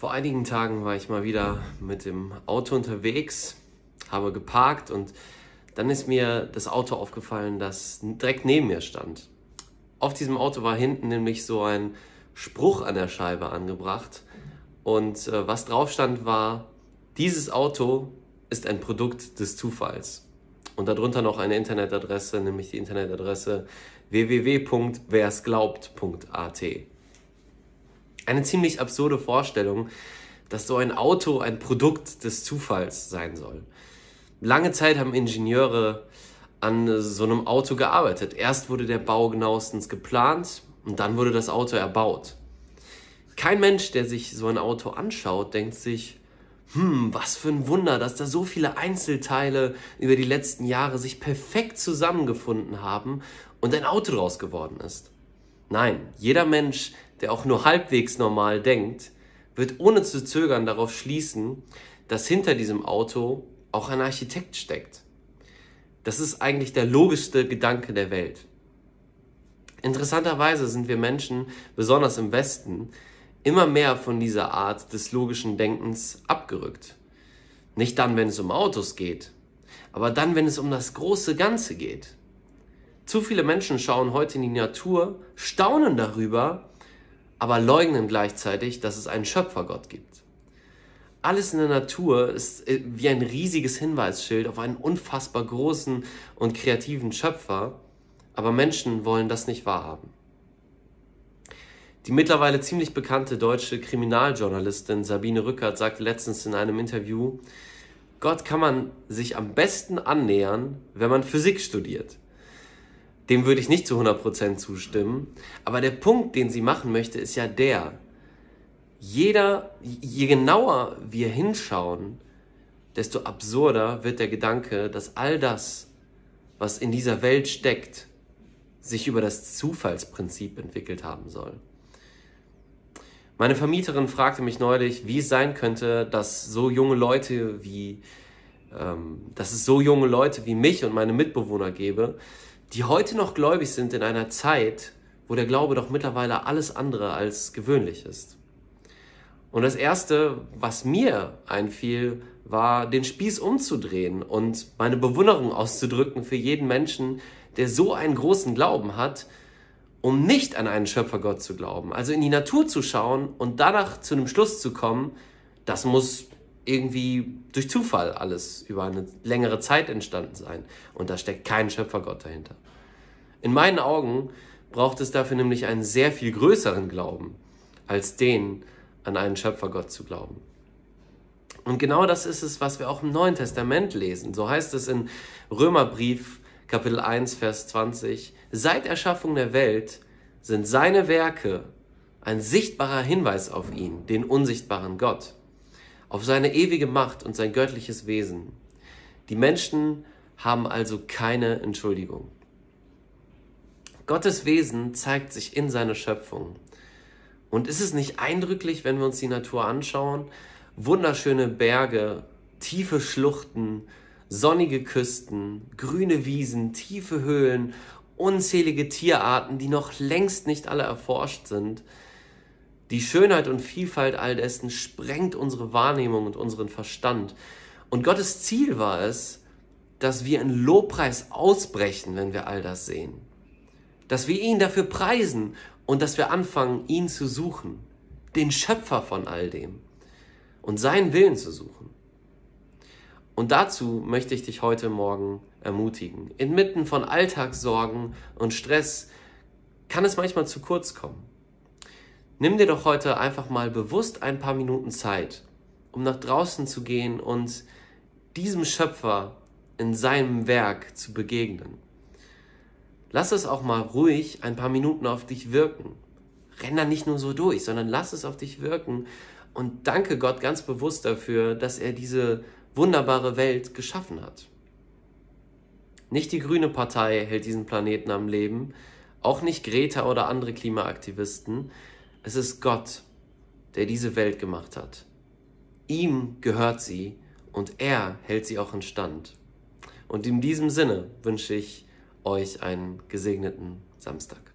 Vor einigen Tagen war ich mal wieder mit dem Auto unterwegs, habe geparkt und dann ist mir das Auto aufgefallen, das direkt neben mir stand. Auf diesem Auto war hinten nämlich so ein Spruch an der Scheibe angebracht und äh, was drauf stand war, dieses Auto ist ein Produkt des Zufalls. Und darunter noch eine Internetadresse, nämlich die Internetadresse www.wersglaubt.at. Eine ziemlich absurde Vorstellung, dass so ein Auto ein Produkt des Zufalls sein soll. Lange Zeit haben Ingenieure an so einem Auto gearbeitet. Erst wurde der Bau genauestens geplant und dann wurde das Auto erbaut. Kein Mensch, der sich so ein Auto anschaut, denkt sich, hm, was für ein Wunder, dass da so viele Einzelteile über die letzten Jahre sich perfekt zusammengefunden haben und ein Auto draus geworden ist. Nein, jeder Mensch, der auch nur halbwegs normal denkt, wird ohne zu zögern darauf schließen, dass hinter diesem Auto auch ein Architekt steckt. Das ist eigentlich der logischste Gedanke der Welt. Interessanterweise sind wir Menschen, besonders im Westen, immer mehr von dieser Art des logischen Denkens abgerückt. Nicht dann, wenn es um Autos geht, aber dann, wenn es um das große Ganze geht. Zu viele Menschen schauen heute in die Natur, staunen darüber, aber leugnen gleichzeitig, dass es einen Schöpfergott gibt. Alles in der Natur ist äh, wie ein riesiges Hinweisschild auf einen unfassbar großen und kreativen Schöpfer, aber Menschen wollen das nicht wahrhaben. Die mittlerweile ziemlich bekannte deutsche Kriminaljournalistin Sabine Rückert sagte letztens in einem Interview, Gott kann man sich am besten annähern, wenn man Physik studiert. Dem würde ich nicht zu 100% zustimmen. Aber der Punkt, den sie machen möchte, ist ja der, jeder, je genauer wir hinschauen, desto absurder wird der Gedanke, dass all das, was in dieser Welt steckt, sich über das Zufallsprinzip entwickelt haben soll. Meine Vermieterin fragte mich neulich, wie es sein könnte, dass so junge Leute wie, ähm, dass es so junge Leute wie mich und meine Mitbewohner gäbe, die heute noch gläubig sind in einer Zeit, wo der Glaube doch mittlerweile alles andere als gewöhnlich ist. Und das Erste, was mir einfiel, war, den Spieß umzudrehen und meine Bewunderung auszudrücken für jeden Menschen, der so einen großen Glauben hat, um nicht an einen Schöpfergott zu glauben. Also in die Natur zu schauen und danach zu einem Schluss zu kommen, das muss irgendwie durch Zufall alles über eine längere Zeit entstanden sein. Und da steckt kein Schöpfergott dahinter. In meinen Augen braucht es dafür nämlich einen sehr viel größeren Glauben, als den an einen Schöpfergott zu glauben. Und genau das ist es, was wir auch im Neuen Testament lesen. So heißt es in Römerbrief Kapitel 1, Vers 20, seit Erschaffung der Welt sind seine Werke ein sichtbarer Hinweis auf ihn, den unsichtbaren Gott auf seine ewige Macht und sein göttliches Wesen. Die Menschen haben also keine Entschuldigung. Gottes Wesen zeigt sich in seiner Schöpfung. Und ist es nicht eindrücklich, wenn wir uns die Natur anschauen? Wunderschöne Berge, tiefe Schluchten, sonnige Küsten, grüne Wiesen, tiefe Höhlen, unzählige Tierarten, die noch längst nicht alle erforscht sind. Die Schönheit und Vielfalt all dessen sprengt unsere Wahrnehmung und unseren Verstand. Und Gottes Ziel war es, dass wir in Lobpreis ausbrechen, wenn wir all das sehen. Dass wir ihn dafür preisen und dass wir anfangen, ihn zu suchen, den Schöpfer von all dem und seinen Willen zu suchen. Und dazu möchte ich dich heute Morgen ermutigen. Inmitten von Alltagssorgen und Stress kann es manchmal zu kurz kommen. Nimm dir doch heute einfach mal bewusst ein paar Minuten Zeit, um nach draußen zu gehen und diesem Schöpfer in seinem Werk zu begegnen. Lass es auch mal ruhig ein paar Minuten auf dich wirken. Renn da nicht nur so durch, sondern lass es auf dich wirken und danke Gott ganz bewusst dafür, dass er diese wunderbare Welt geschaffen hat. Nicht die Grüne Partei hält diesen Planeten am Leben, auch nicht Greta oder andere Klimaaktivisten, es ist Gott, der diese Welt gemacht hat. Ihm gehört sie und er hält sie auch in Stand. Und in diesem Sinne wünsche ich euch einen gesegneten Samstag.